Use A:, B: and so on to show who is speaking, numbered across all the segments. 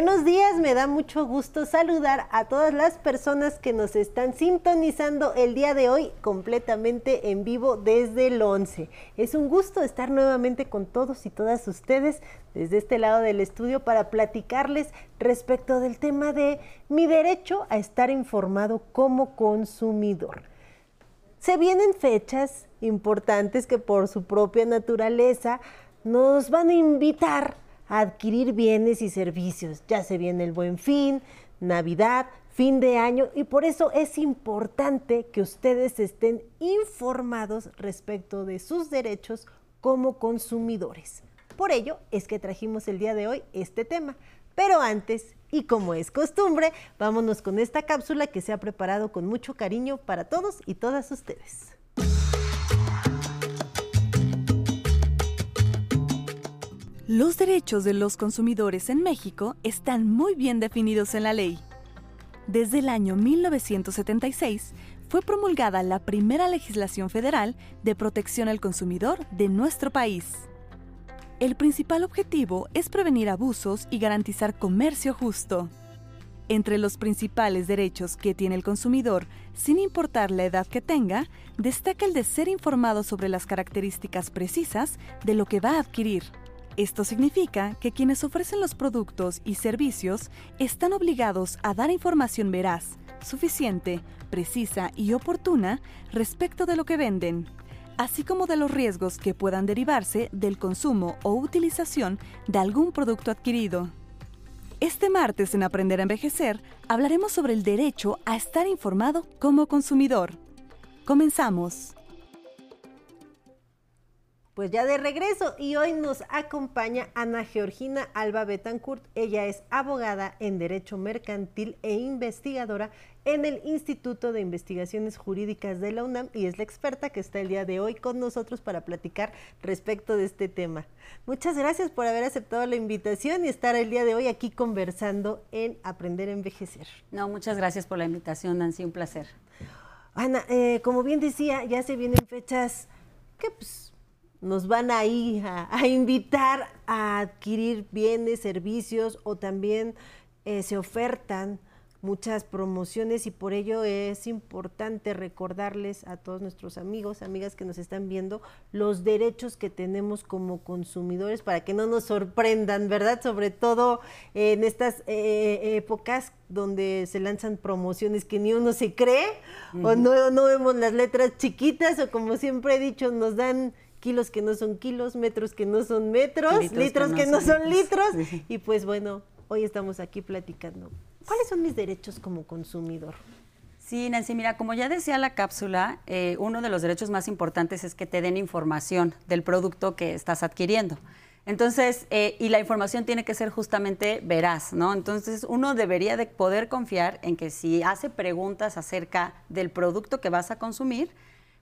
A: Buenos días, me da mucho gusto saludar a todas las personas que nos están sintonizando el día de hoy completamente en vivo desde el 11. Es un gusto estar nuevamente con todos y todas ustedes desde este lado del estudio para platicarles respecto del tema de mi derecho a estar informado como consumidor. Se vienen fechas importantes que por su propia naturaleza nos van a invitar adquirir bienes y servicios. Ya se viene el buen fin, Navidad, fin de año y por eso es importante que ustedes estén informados respecto de sus derechos como consumidores. Por ello es que trajimos el día de hoy este tema. Pero antes, y como es costumbre, vámonos con esta cápsula que se ha preparado con mucho cariño para todos y todas ustedes.
B: Los derechos de los consumidores en México están muy bien definidos en la ley. Desde el año 1976 fue promulgada la primera legislación federal de protección al consumidor de nuestro país. El principal objetivo es prevenir abusos y garantizar comercio justo. Entre los principales derechos que tiene el consumidor, sin importar la edad que tenga, destaca el de ser informado sobre las características precisas de lo que va a adquirir esto significa que quienes ofrecen los productos y servicios están obligados a dar información veraz, suficiente, precisa y oportuna respecto de lo que venden, así como de los riesgos que puedan derivarse del consumo o utilización de algún producto adquirido. Este martes en Aprender a Envejecer hablaremos sobre el derecho a estar informado como consumidor. Comenzamos
A: pues ya de regreso y hoy nos acompaña Ana Georgina Alba Betancourt. Ella es abogada en Derecho Mercantil e investigadora en el Instituto de Investigaciones Jurídicas de la UNAM y es la experta que está el día de hoy con nosotros para platicar respecto de este tema. Muchas gracias por haber aceptado la invitación y estar el día de hoy aquí conversando en Aprender a Envejecer.
C: No, muchas gracias por la invitación, Nancy, un placer.
A: Ana, eh, como bien decía, ya se vienen fechas que pues nos van ahí a, a invitar a adquirir bienes, servicios o también eh, se ofertan muchas promociones y por ello es importante recordarles a todos nuestros amigos, amigas que nos están viendo, los derechos que tenemos como consumidores para que no nos sorprendan, ¿verdad? Sobre todo en estas eh, épocas donde se lanzan promociones que ni uno se cree o no, no vemos las letras chiquitas o como siempre he dicho, nos dan kilos que no son kilos, metros que no son metros, litros, que no, son, litros. Y pues bueno, hoy estamos aquí platicando. ¿Cuáles son mis derechos como consumidor?
C: Sí, Nancy, mira, como ya decía la cápsula, eh, uno de los derechos más importantes es que te den información del producto que estás adquiriendo. Entonces, eh, y la información tiene que ser justamente veraz, ¿no? Entonces, uno debería de poder confiar en que si hace preguntas acerca del producto que vas a consumir,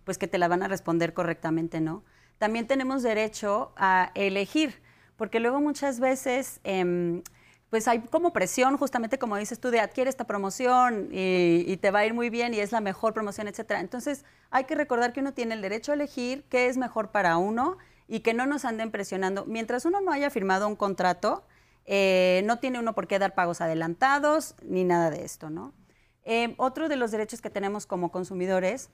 C: pues que te la van a responder correctamente, ¿no? También tenemos derecho a elegir, porque luego muchas veces... Em, pues hay como presión, justamente como dices tú, de adquiere esta promoción y, te va a ir muy bien y es la mejor promoción, etcétera. Entonces, hay que recordar que uno tiene el derecho a elegir qué es mejor para uno y que no nos anden presionando. Mientras uno no haya firmado un contrato, eh, no tiene uno por qué dar pagos adelantados ni nada de esto, ¿no? Em, otro de los derechos que tenemos como consumidores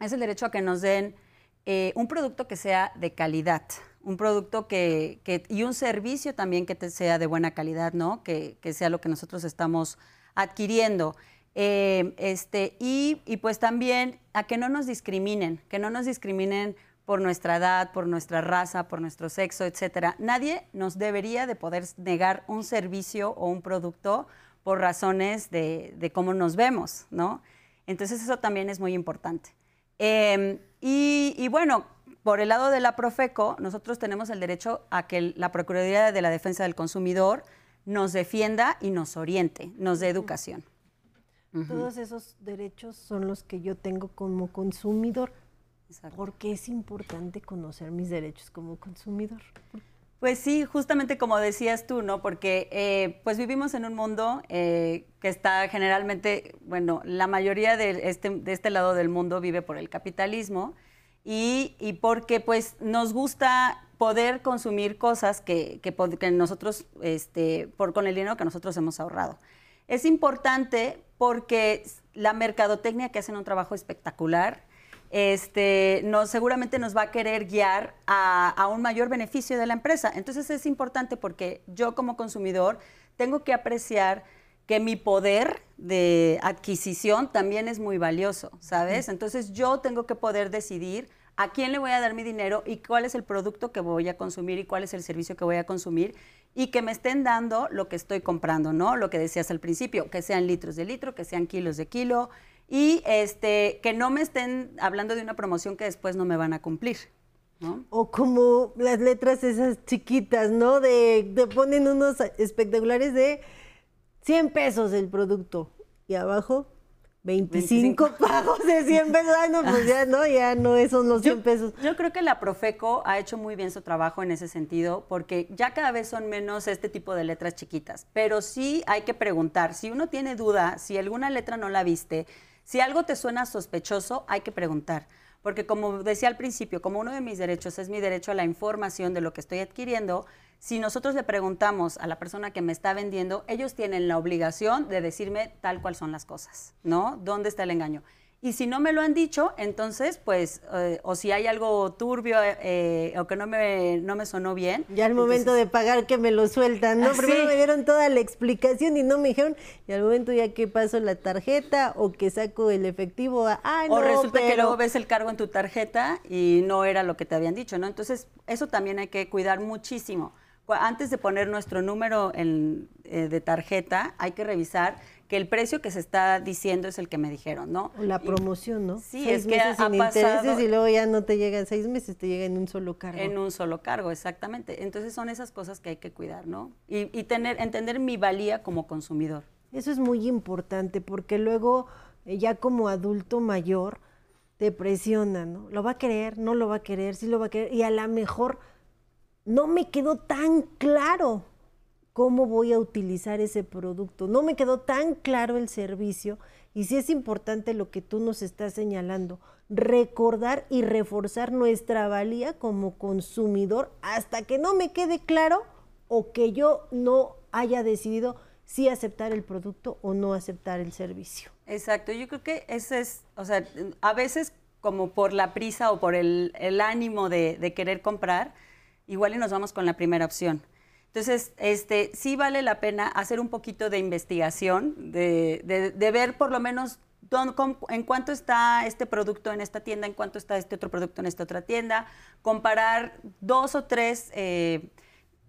C: es el derecho a que nos den eh, un producto que sea de calidad, un producto que, y un servicio también que sea de buena calidad, ¿no? Que, sea lo que nosotros estamos adquiriendo. Eh, este, y, pues también a que no nos discriminen, que no nos discriminen por nuestra edad, por nuestra raza, por nuestro sexo, etcétera. Nadie nos debería de poder negar un servicio o un producto por razones de, de cómo nos vemos, ¿no? Entonces eso también es muy importante. Em, y, bueno, por el lado de la Profeco, nosotros tenemos el derecho a que la Procuraduría de la Defensa del Consumidor nos defienda y nos oriente, nos dé educación.
A: Todos esos derechos son los que yo tengo como consumidor. Porque es importante conocer mis derechos como consumidor.
C: Pues sí, justamente como decías tú, ¿no? Porque eh, pues vivimos en un mundo eh, que está generalmente, bueno, la mayoría de este, de este lado del mundo vive por el capitalismo y, y porque pues nos gusta poder consumir cosas que, que, nosotros, este, por, con el dinero que nosotros hemos ahorrado. Es importante porque la mercadotecnia que hacen un trabajo espectacular, este, seguramente nos va a querer guiar a, a, un mayor beneficio de la empresa. Entonces es importante porque yo como consumidor tengo que apreciar que mi poder de adquisición también es muy valioso, ¿sabes? Entonces yo tengo que poder decidir a quién le voy a dar mi dinero y cuál es el producto que voy a consumir y cuál es el servicio que voy a consumir y que me estén dando lo que estoy comprando, ¿no? Lo que decías al principio, que sean litros de litro, que sean kilos de kilo y este que no me estén hablando de una promoción que después no me van a cumplir. ¿No?
A: O como las letras esas chiquitas, ¿no? De, de ponen unos espectaculares de 100 pesos el producto. Y abajo, 25, pagos de 100 pesos. Ah, no, pues ya no, ya no son los 100 pesos.
C: Yo creo que la Profeco ha hecho muy bien su trabajo en ese sentido, porque ya cada vez son menos este tipo de letras chiquitas. Pero sí hay que preguntar, si uno tiene duda, si alguna letra no la viste, si algo te suena sospechoso, hay que preguntar. Porque como decía al principio, como uno de mis derechos es mi derecho a la información de lo que estoy adquiriendo, si nosotros le preguntamos a la persona que me está vendiendo, ellos tienen la obligación de decirme tal cual son las cosas, ¿no? ¿Dónde está el engaño? Y si no me lo han dicho, entonces, pues, eh, o si hay algo turbio eh, o que no me, no me sonó bien.
A: Ya al momento de pagar que me lo sueltan, ¿no? Primero me dieron toda la explicación y no me dijeron, y al momento ya que paso la tarjeta o que saco el efectivo, ah, no,
C: O resulta que luego ves el cargo en tu tarjeta y no era lo que te habían dicho, ¿no? Entonces, eso también hay que cuidar muchísimo antes de poner nuestro número en, eh, de tarjeta, hay que revisar que el precio que se está diciendo es el que me dijeron, ¿no?
A: La promoción, ¿no?
C: Sí, es que ha, sin intereses
A: y luego ya no te llega en seis meses, te llega en un solo cargo.
C: En un solo cargo, exactamente. Entonces son esas cosas que hay que cuidar, ¿no? Y, y tener, entender mi valía como consumidor.
A: Eso es muy importante porque luego eh, ya como adulto mayor te presiona, ¿no? Lo va a querer, no lo va a querer, sí lo va a querer y a lo mejor no me quedó tan claro cómo voy a utilizar ese producto, no me quedó tan claro el servicio y sí es importante lo que tú nos estás señalando, recordar y reforzar nuestra valía como consumidor hasta que no me quede claro o que yo no haya decidido si aceptar el producto o no aceptar el servicio.
C: Exacto, yo creo que ese es, o sea, a veces como por la prisa o por el, ánimo de, de querer comprar, igual y nos vamos con la primera opción. Entonces, este, sí vale la pena hacer un poquito de investigación, de, ver por lo menos en cuánto está este producto en esta tienda, en cuánto está este otro producto en esta otra tienda, comparar dos o tres eh,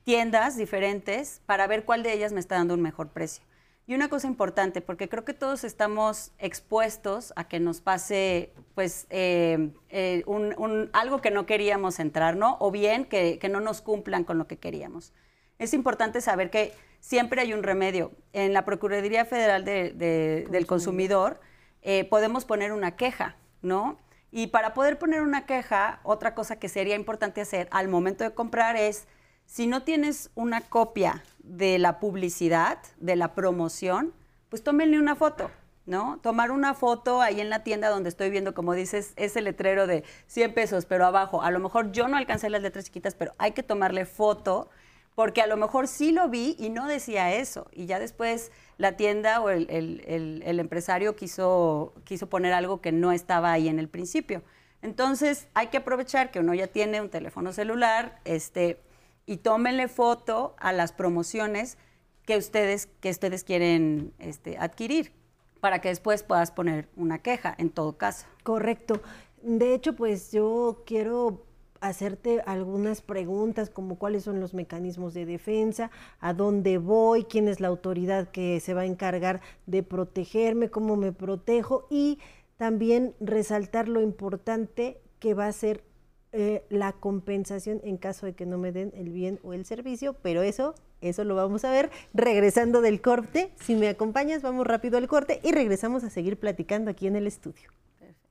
C: tiendas diferentes para ver cuál de ellas me está dando un mejor precio. Y una cosa importante, porque creo que todos estamos expuestos a que nos pase pues eh, eh, un, algo que no queríamos entrar, ¿no? O bien que, no nos cumplan con lo que queríamos. Es importante saber que siempre hay un remedio. En la Procuraduría Federal del Consumidor eh, podemos poner una queja, ¿no? Y para poder poner una queja, otra cosa que sería importante hacer al momento de comprar es si no tienes una copia de la publicidad, de la promoción, pues tómenle una foto, ¿no? Tomar una foto ahí en la tienda donde estoy viendo, como dices, ese letrero de 100 pesos, pero abajo, a lo mejor yo no alcancé las letras chiquitas, pero hay que tomarle foto porque a lo mejor sí lo vi y no decía eso. Y ya después la tienda o el, empresario quiso, quiso poner algo que no estaba ahí en el principio. Entonces hay que aprovechar que uno ya tiene un teléfono celular, este, y tómenle foto a las promociones que ustedes, que ustedes quieren este, adquirir para que después puedas poner una queja en todo caso.
A: Correcto. De hecho, pues yo quiero hacerte algunas preguntas como cuáles son los mecanismos de defensa, a dónde voy, quién es la autoridad que se va a encargar de protegerme, cómo me protejo y también resaltar lo importante que va a ser eh, la compensación en caso de que no me den el bien o el servicio, pero eso, eso lo vamos a ver regresando del corte. Si me acompañas, vamos rápido al corte y regresamos a seguir platicando aquí en el estudio.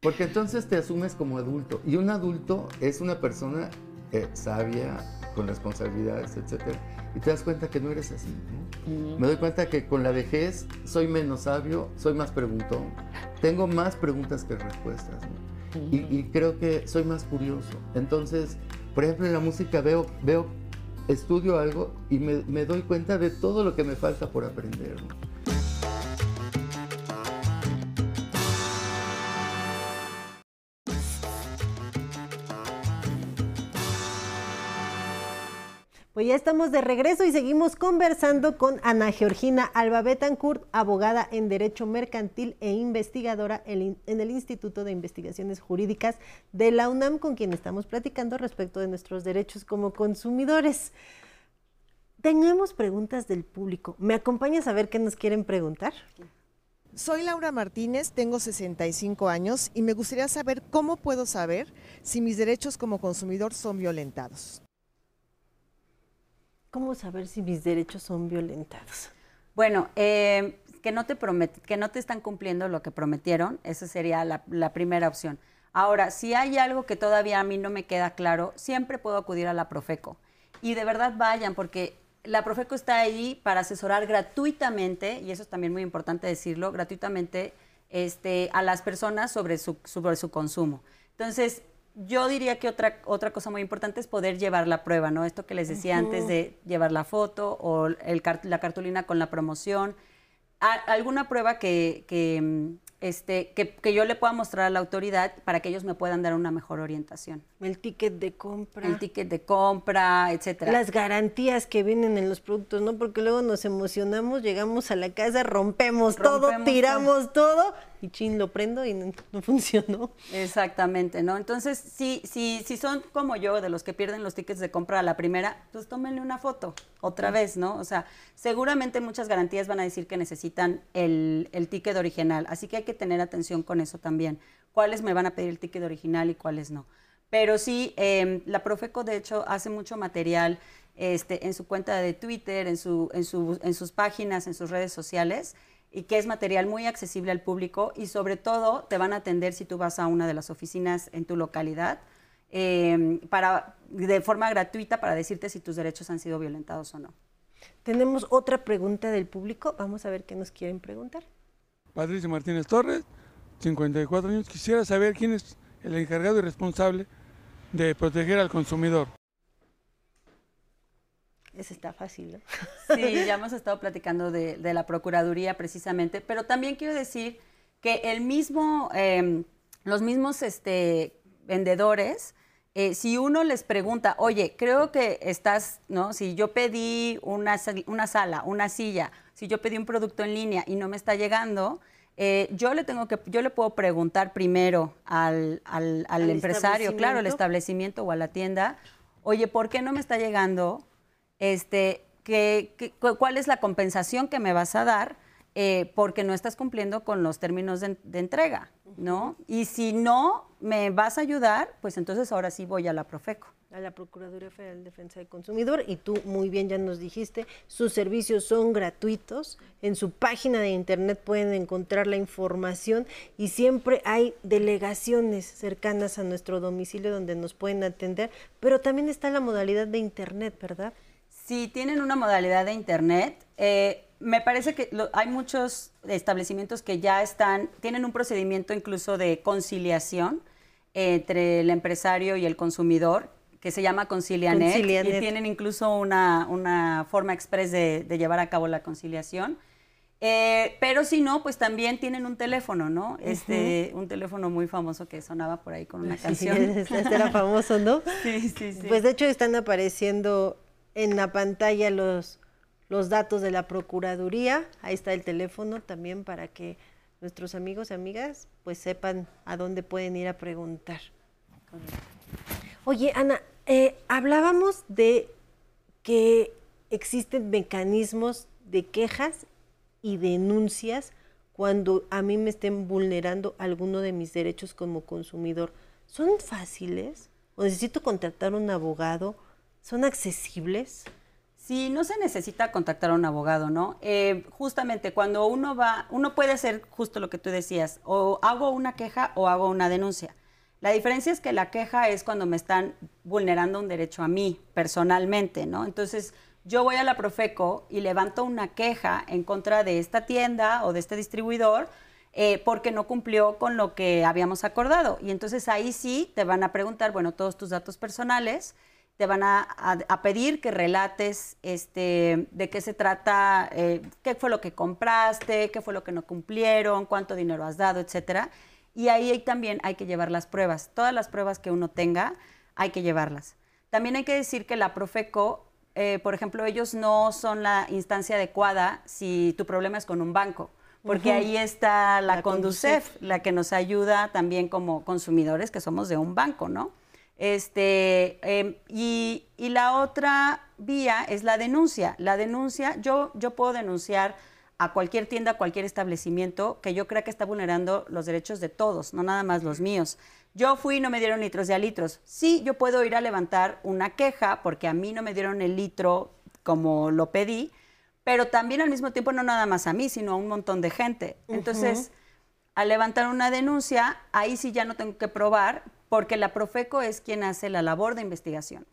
D: Porque entonces te asumes como adulto y un adulto es una persona eh, sabia, con responsabilidades, etcétera, y te das cuenta que no eres así. Me doy cuenta que con la vejez soy menos sabio, soy más preguntón, tengo más preguntas que respuestas y, creo que soy más curioso. Entonces, por ejemplo, en la música veo, veo estudio algo y me, doy cuenta de todo lo que me falta por aprender.
A: Pues ya estamos de regreso y seguimos conversando con Ana Georgina Alba Betancourt, abogada en Derecho Mercantil e investigadora en el Instituto de Investigaciones Jurídicas de la UNAM, con quien estamos platicando respecto de nuestros derechos como consumidores. Tenemos preguntas del público. ¿Me acompañas a ver qué nos quieren preguntar?
E: Soy Laura Martínez, tengo 65 años y me gustaría saber cómo puedo saber si mis derechos como consumidor son violentados.
A: ¿Cómo saber si mis derechos son violentados?
C: Bueno, eh, que, no te que no te están cumpliendo lo que prometieron, esa sería la, primera opción. Ahora, si hay algo que todavía a mí no me queda claro, siempre puedo acudir a la Profeco. Y de verdad vayan, porque la Profeco está ahí para asesorar gratuitamente, y eso es también muy importante decirlo, gratuitamente este, a las personas sobre su, sobre su consumo. Entonces, yo diría que otra, otra cosa muy importante es poder llevar la prueba, ¿no? Esto que les decía antes de llevar la foto o el, la cartulina con la promoción. alguna prueba que, que mm, este, que, que, yo le pueda mostrar a la autoridad para que ellos me puedan dar una mejor orientación.
A: El ticket de compra.
C: El ticket de compra, etcétera.
A: Las garantías que vienen en los productos, ¿no? Porque luego nos emocionamos, llegamos a la casa, rompemos, todo, tiramos todo. y chin, lo prendo y no, funcionó.
C: Exactamente, ¿no? Entonces, si, si, si son como yo, de los que pierden los tickets de compra a la primera, pues tómenle una foto otra vez, ¿no? O sea, seguramente muchas garantías van a decir que necesitan el, el ticket original, así que hay que tener atención con eso también. ¿Cuáles me van a pedir el ticket original y cuáles no? Pero sí, em, la Profeco de hecho hace mucho material este, en su cuenta de Twitter, en, su, en, su, en sus páginas, en sus redes sociales, y que es material muy accesible al público y sobre todo te van a atender si tú vas a una de las oficinas en tu localidad em, para, de forma gratuita para decirte si tus derechos han sido violentados o no.
A: Tenemos otra pregunta del público. Vamos a ver qué nos quieren preguntar.
F: Patricia Martínez Torres, 54 años. Quisiera saber quién es el encargado y responsable de proteger al consumidor.
A: Ese está fácil, ¿no?
C: Sí, ya hemos estado platicando de, la Procuraduría precisamente, pero también quiero decir que el mismo, em, los mismos este, vendedores, eh, si uno les pregunta, oye, creo que estás, ¿no? Si yo pedí una, una sala, una silla, si yo pedí un producto en línea y no me está llegando, eh, yo le tengo que, yo le puedo preguntar primero al, al, empresario, claro, al establecimiento o a la tienda, oye, ¿por qué no me está llegando? Este, ¿Cuál es la compensación que me vas a dar? Eh, porque no estás cumpliendo con los términos de, entrega, ¿no? Y si no me vas a ayudar, pues entonces ahora sí voy a la Profeco
A: a la Procuraduría Federal de Defensa del Consumidor y tú muy bien ya nos dijiste, sus servicios son gratuitos, en su página de internet pueden encontrar la información y siempre hay delegaciones cercanas a nuestro domicilio donde nos pueden atender, pero también está la modalidad de internet, ¿verdad?
C: Sí, tienen una modalidad de internet. Eh, me parece que hay muchos establecimientos que ya están, tienen un procedimiento incluso de conciliación entre el empresario y el consumidor que se llama Concilianet, y tienen incluso una, una forma express de, llevar a cabo la conciliación. Eh, pero si no, pues también tienen un teléfono, ¿no? Este, un teléfono muy famoso que sonaba por ahí con una canción.
A: este era famoso, ¿no?
C: Sí, sí, sí.
A: Pues de hecho están apareciendo en la pantalla los, los datos de la Procuraduría. Ahí está el teléfono también para que nuestros amigos y amigas pues sepan a dónde pueden ir a preguntar. Oye, Ana, eh, hablábamos de que existen mecanismos de quejas y denuncias cuando a mí me estén vulnerando alguno de mis derechos como consumidor. ¿Son fáciles? ¿O necesito contactar a un abogado? ¿Son accesibles?
C: Sí, no se necesita contactar a un abogado, ¿no? Eh, justamente cuando uno va, uno puede hacer justo lo que tú decías, o hago una queja o hago una denuncia. La diferencia es que la queja es cuando me están vulnerando un derecho a mí personalmente, ¿no? Entonces, yo voy a la Profeco y levanto una queja en contra de esta tienda o de este distribuidor eh, porque no cumplió con lo que habíamos acordado. Y entonces ahí sí te van a preguntar, bueno, todos tus datos personales, te van a, pedir que relates este, de qué se trata, eh, qué fue lo que compraste, qué fue lo que no cumplieron, cuánto dinero has dado, etcétera. Y ahí también hay que llevar las pruebas. Todas las pruebas que uno tenga, hay que llevarlas. También hay que decir que la Profeco, eh, por ejemplo, ellos no son la instancia adecuada si tu problema es con un banco porque ahí está la, Conducef, la que nos ayuda también como consumidores que somos de un banco, ¿no? Este, em, y, la otra vía es la denuncia. La denuncia, yo, yo puedo denunciar a cualquier tienda, a cualquier establecimiento que yo crea que está vulnerando los derechos de todos, no nada más los míos. Yo fui y no me dieron litros de a litros. Sí, yo puedo ir a levantar una queja porque a mí no me dieron el litro como lo pedí, pero también al mismo tiempo no nada más a mí, sino a un montón de gente. Entonces, al levantar una denuncia, ahí sí ya no tengo que probar, porque la Profeco es quien hace la labor de investigación.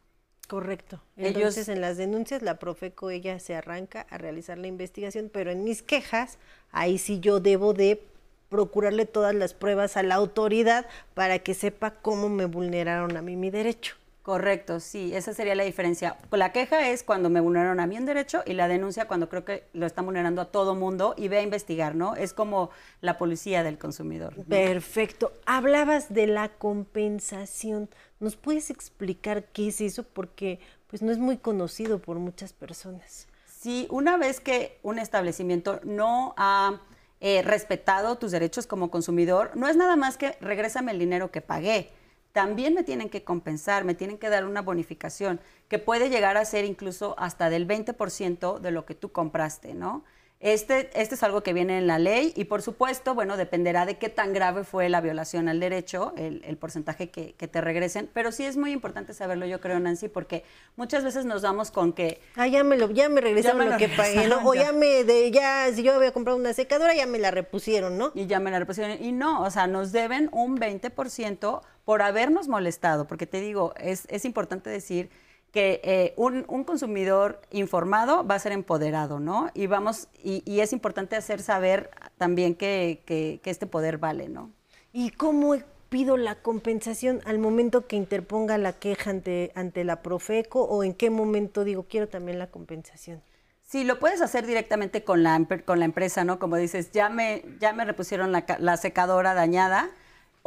A: Correcto. Entonces, en las denuncias, la Profeco, ella se arranca a realizar la investigación, pero en mis quejas, ahí sí yo debo de procurarle todas las pruebas a la autoridad para que sepa cómo me vulneraron a mí mi derecho.
C: Correcto, sí, esa sería la diferencia. La queja es cuando me vulneraron a mí un derecho y la denuncia cuando creo que lo están vulnerando a todo mundo y ve a investigar, ¿no? Es como la policía del consumidor.
A: Perfecto. Hablabas de la compensación. ¿Nos puedes explicar qué es eso? Porque pues no es muy conocido por muchas personas.
C: Sí, una vez que un establecimiento no ha eh, respetado tus derechos como consumidor, no es nada más que regrésame el dinero que pagué también me tienen que compensar, me tienen que dar una bonificación que puede llegar a ser incluso hasta del 20% de lo que tú compraste, ¿no? Este, este es algo que viene en la ley y por supuesto, bueno, dependerá de qué tan grave fue la violación al derecho, el, porcentaje que, te regresen, pero sí es muy importante saberlo, yo creo, Nancy, porque muchas veces nos damos con que...
A: Ah, ya me, lo, ya me regresaron lo, que pagué, ¿no? O ya me, de, ya, si yo había comprado una secadora, ya me la repusieron, ¿no?
C: Y ya me la repusieron. Y no, o sea, nos deben un 20% por habernos molestado, porque te digo, es, es importante decir que eh, un, consumidor informado va a ser empoderado, ¿no? Y vamos, y, es importante hacer saber también que, este poder vale, ¿no?
A: ¿Y cómo pido la compensación al momento que interponga la queja ante, ante la Profeco o en qué momento digo quiero también la compensación?
C: Sí, lo puedes hacer directamente con la, con la empresa, ¿no? Como dices, ya me, ya me repusieron la, la secadora dañada,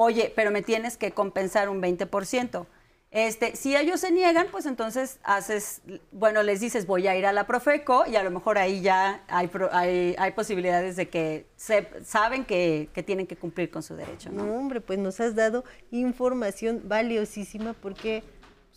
C: oye, pero me tienes que compensar un 20%. Este, si ellos se niegan, pues entonces haces, bueno, les dices voy a ir a la Profeco y a lo mejor ahí ya hay, hay, posibilidades de que saben que, tienen que cumplir con su derecho. ¿no?
A: hombre, pues nos has dado información valiosísima porque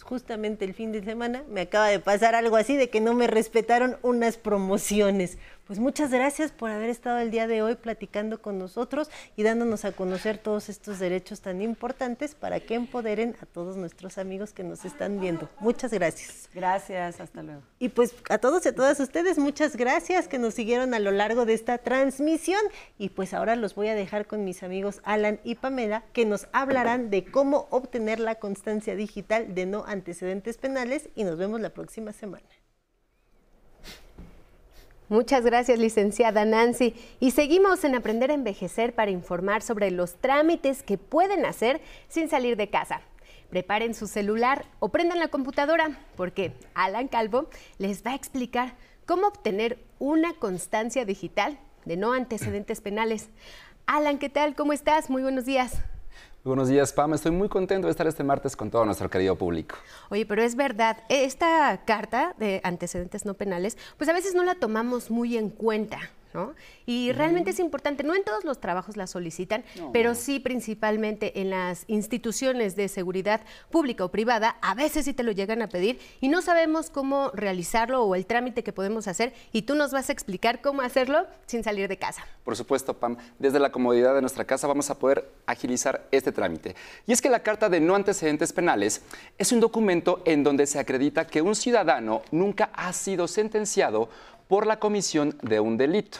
A: justamente el fin de semana me acaba de pasar algo así de que no me respetaron unas promociones. Pues muchas gracias por haber estado el día de hoy platicando con nosotros y dándonos a conocer todos estos derechos tan importantes para que empoderen a todos nuestros amigos que nos están viendo. Muchas gracias.
C: Gracias, hasta luego.
A: Y pues a todos y a todas ustedes, muchas gracias que nos siguieron a lo largo de esta transmisión. Y pues ahora los voy a dejar con mis amigos Alan y Pamela, que nos hablarán de cómo obtener la constancia digital de no antecedentes penales y nos vemos la próxima semana.
G: Muchas gracias, licenciada Nancy. Y seguimos en Aprender a Envejecer para informar sobre los trámites que pueden hacer sin salir de casa. Preparen su celular o prendan la computadora, porque Alan Calvo les va a explicar cómo obtener una constancia digital de no antecedentes penales. Alan, ¿qué tal? ¿Cómo estás? Muy buenos días.
H: Buenos días, Pam. Estoy muy contento de estar este martes con todo nuestro querido público.
G: Oye, pero es verdad, esta carta de antecedentes no penales, pues a veces no la tomamos muy en cuenta. Y realmente es importante, no en todos los trabajos la solicitan, pero sí principalmente en las instituciones de seguridad pública o privada, a veces sí te lo llegan a pedir y no sabemos cómo realizarlo o el trámite que podemos hacer y tú nos vas a explicar cómo hacerlo sin salir de casa.
H: Por supuesto, Pam, desde la comodidad de nuestra casa vamos a poder agilizar este trámite. Y es que la carta de no antecedentes penales es un documento en donde se acredita que un ciudadano nunca ha sido sentenciado por la comisión de un delito.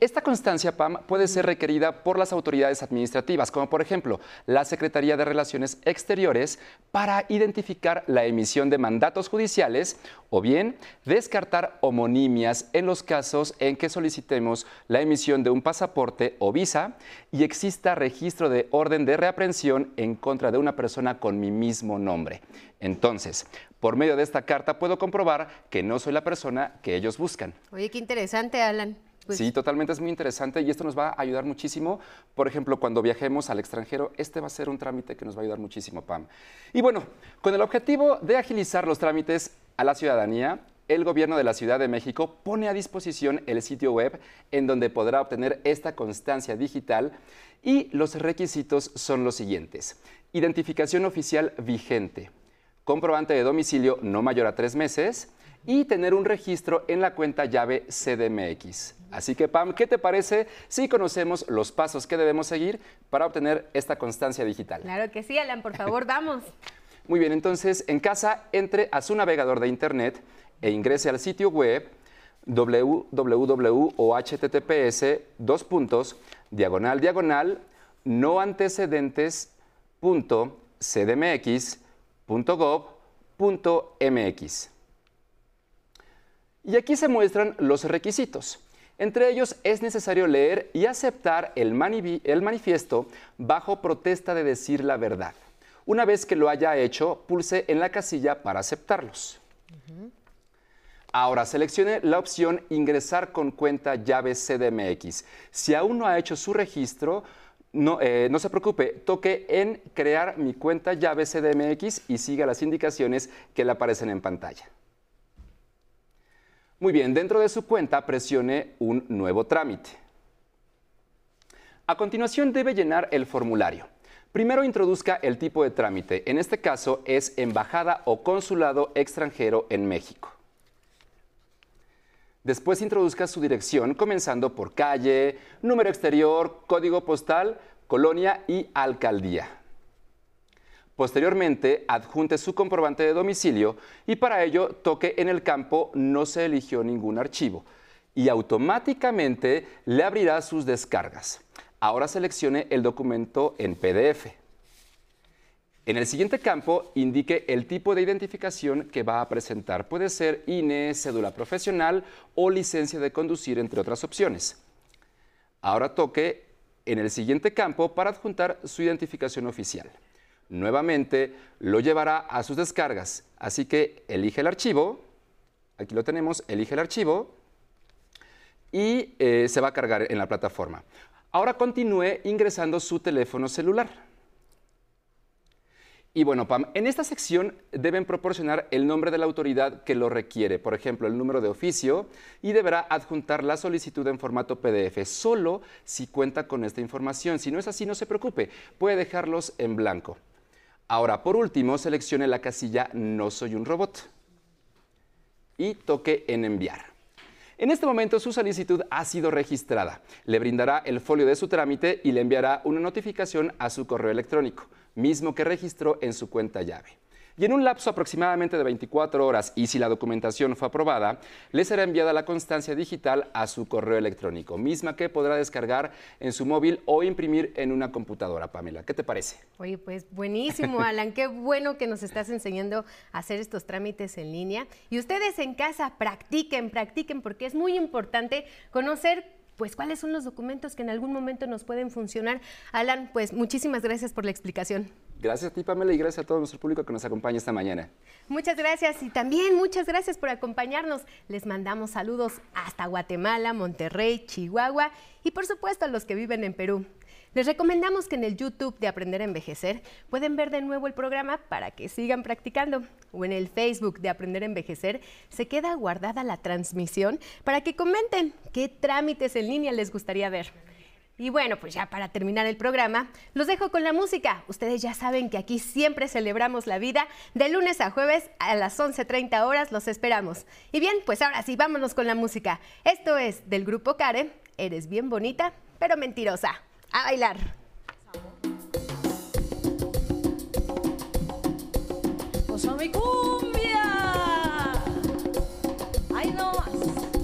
H: Esta constancia, PAM, puede ser requerida por las autoridades administrativas, como por ejemplo la Secretaría de Relaciones Exteriores, para identificar la emisión de mandatos judiciales o bien descartar homonimias en los casos en que solicitemos la emisión de un pasaporte o visa y exista registro de orden de reaprensión en contra de una persona con mi mismo nombre. Entonces, por medio de esta carta puedo comprobar que no soy la persona que ellos buscan.
G: Oye, qué interesante, Alan.
H: Pues sí, totalmente es muy interesante y esto nos va a ayudar muchísimo. Por ejemplo, cuando viajemos al extranjero, este va a ser un trámite que nos va a ayudar muchísimo, Pam. Y bueno, con el objetivo de agilizar los trámites a la ciudadanía, el gobierno de la Ciudad de México pone a disposición el sitio web en donde podrá obtener esta constancia digital y los requisitos son los siguientes. Identificación oficial vigente, comprobante de domicilio no mayor a tres meses, y tener un registro en la cuenta llave CDMX. Así que, Pam, ¿qué te parece si conocemos los pasos que debemos seguir para obtener esta constancia digital?
G: Claro que sí, Alan, por favor, vamos.
H: Muy bien, entonces, en casa, entre a su navegador de Internet e ingrese al sitio web www o https dos puntos diagonal diagonal no antecedentes y aquí se muestran los requisitos. Entre ellos es necesario leer y aceptar el, manifiesto bajo protesta de decir la verdad. Una vez que lo haya hecho, pulse en la casilla para aceptarlos. Ahora seleccione la opción Ingresar con cuenta llave CDMX. Si aún no ha hecho su registro, no, eh, no, se preocupe, toque en Crear mi cuenta llave CDMX y siga las indicaciones que le aparecen en pantalla. Muy bien, dentro de su cuenta presione un nuevo trámite. A continuación debe llenar el formulario. Primero introduzca el tipo de trámite. En este caso es embajada o consulado extranjero en México. Después introduzca su dirección comenzando por calle, número exterior, código postal, colonia y alcaldía. Posteriormente, adjunte su comprobante de domicilio y para ello toque en el campo No se eligió ningún archivo y automáticamente le abrirá sus descargas. Ahora seleccione el documento en PDF. En el siguiente campo indique el tipo de identificación que va a presentar. Puede ser INE, cédula profesional o licencia de conducir, entre otras opciones. Ahora toque en el siguiente campo para adjuntar su identificación oficial nuevamente lo llevará a sus descargas. Así que elige el archivo, aquí lo tenemos, elige el archivo y eh, se va a cargar en la plataforma. Ahora continúe ingresando su teléfono celular. Y bueno, Pam, en esta sección deben proporcionar el nombre de la autoridad que lo requiere, por ejemplo, el número de oficio, y deberá adjuntar la solicitud en formato PDF, solo si cuenta con esta información. Si no es así, no se preocupe, puede dejarlos en blanco. Ahora, por último, seleccione la casilla No soy un robot y toque en enviar. En este momento su solicitud ha sido registrada. Le brindará el folio de su trámite y le enviará una notificación a su correo electrónico, mismo que registró en su cuenta llave y en un lapso aproximadamente de 24 horas y si la documentación fue aprobada, le será enviada la constancia digital a su correo electrónico, misma que podrá descargar en su móvil o imprimir en una computadora, Pamela. ¿Qué te parece?
G: Oye, pues buenísimo, Alan. Qué bueno que nos estás enseñando a hacer estos trámites en línea. Y ustedes en casa practiquen, practiquen, porque es muy importante conocer pues cuáles son los documentos que en algún momento nos pueden funcionar. Alan, pues muchísimas gracias por la explicación.
H: Gracias a ti, Pamela, y gracias a todo nuestro público que nos acompaña esta mañana.
G: Muchas gracias y también muchas gracias por acompañarnos. Les mandamos saludos hasta Guatemala, Monterrey, Chihuahua y por supuesto a los que viven en Perú. Les recomendamos que en el YouTube de Aprender a Envejecer pueden ver de nuevo el programa para que sigan practicando. O en el Facebook de Aprender a Envejecer se queda guardada la transmisión para que comenten qué trámites en línea les gustaría ver. Y bueno, pues ya para terminar el programa, los dejo con la música. Ustedes ya saben que aquí siempre celebramos la vida. De lunes a jueves a las 11.30 horas los esperamos. Y bien, pues ahora sí, vámonos con la música. Esto es del grupo Karen. Eres bien bonita, pero mentirosa a bailar.
I: mi cumbia. Ay, no más.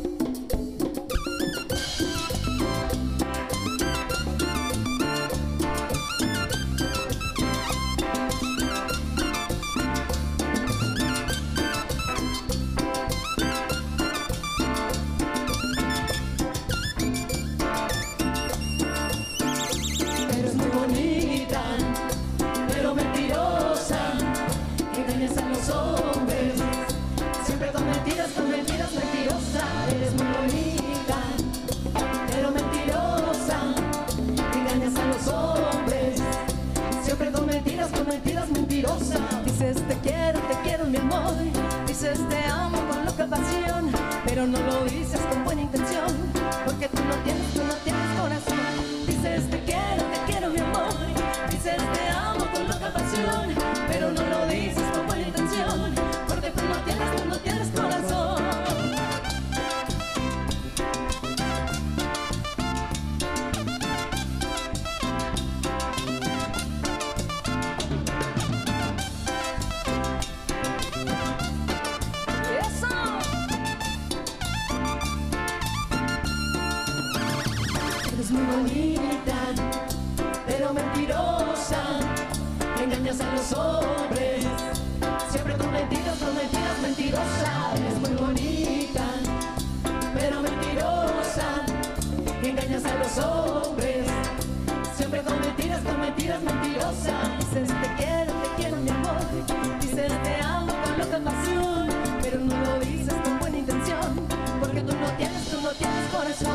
I: Corazón.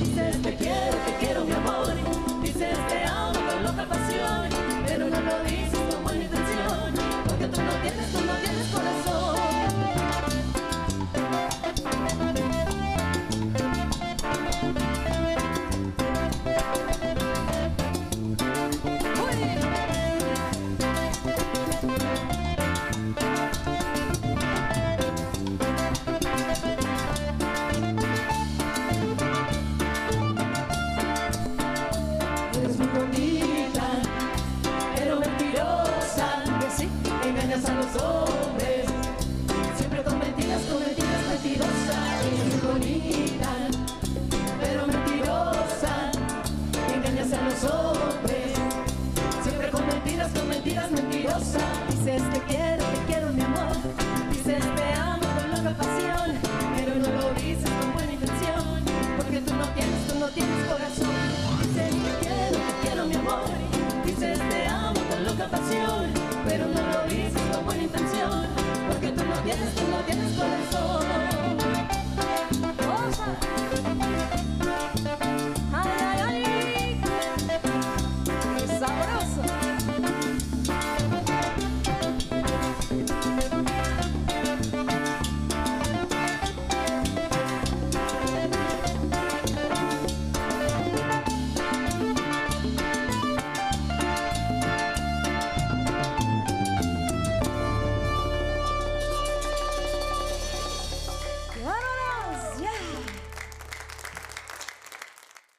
I: Dices te quiero, te